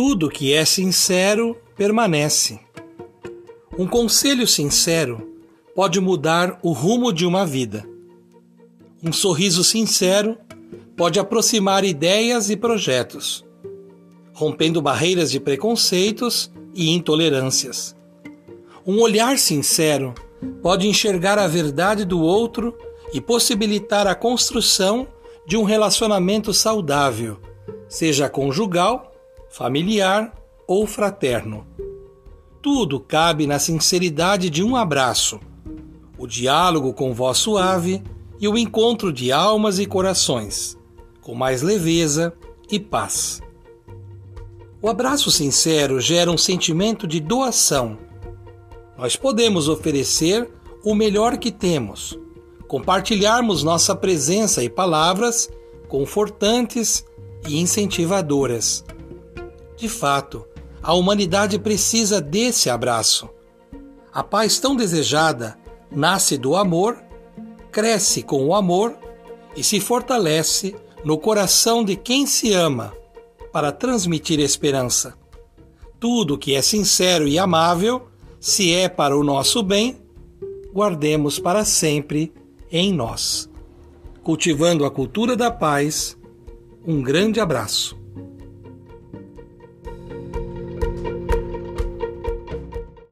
Tudo que é sincero permanece. Um conselho sincero pode mudar o rumo de uma vida. Um sorriso sincero pode aproximar ideias e projetos, rompendo barreiras de preconceitos e intolerâncias. Um olhar sincero pode enxergar a verdade do outro e possibilitar a construção de um relacionamento saudável, seja conjugal, familiar ou fraterno. Tudo cabe na sinceridade de um abraço, o diálogo com voz suave e o encontro de almas e corações, com mais leveza e paz. O abraço sincero gera um sentimento de doação. Nós podemos oferecer o melhor que temos, compartilharmos nossa presença e palavras confortantes e incentivadoras. De fato, a humanidade precisa desse abraço. A paz tão desejada nasce do amor, cresce com o amor e se fortalece no coração de quem se ama para transmitir esperança. Tudo que é sincero e amável, se é para o nosso bem, guardemos para sempre em nós. Cultivando a cultura da paz, um grande abraço.